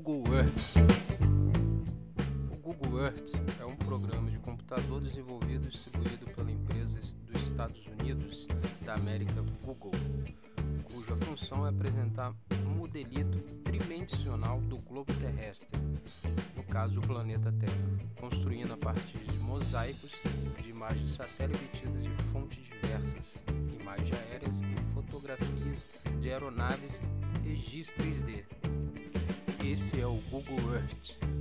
Google Earth. O Google Earth é um programa de computador desenvolvido e distribuído pela empresa dos Estados Unidos da América Google, cuja função é apresentar um modelito tridimensional do globo terrestre, no caso o planeta Terra, construindo a partir de mosaicos de imagens satélite obtidas de fontes diversas, imagens aéreas e fotografias de aeronaves e GIS 3D. Esse é o Google Earth.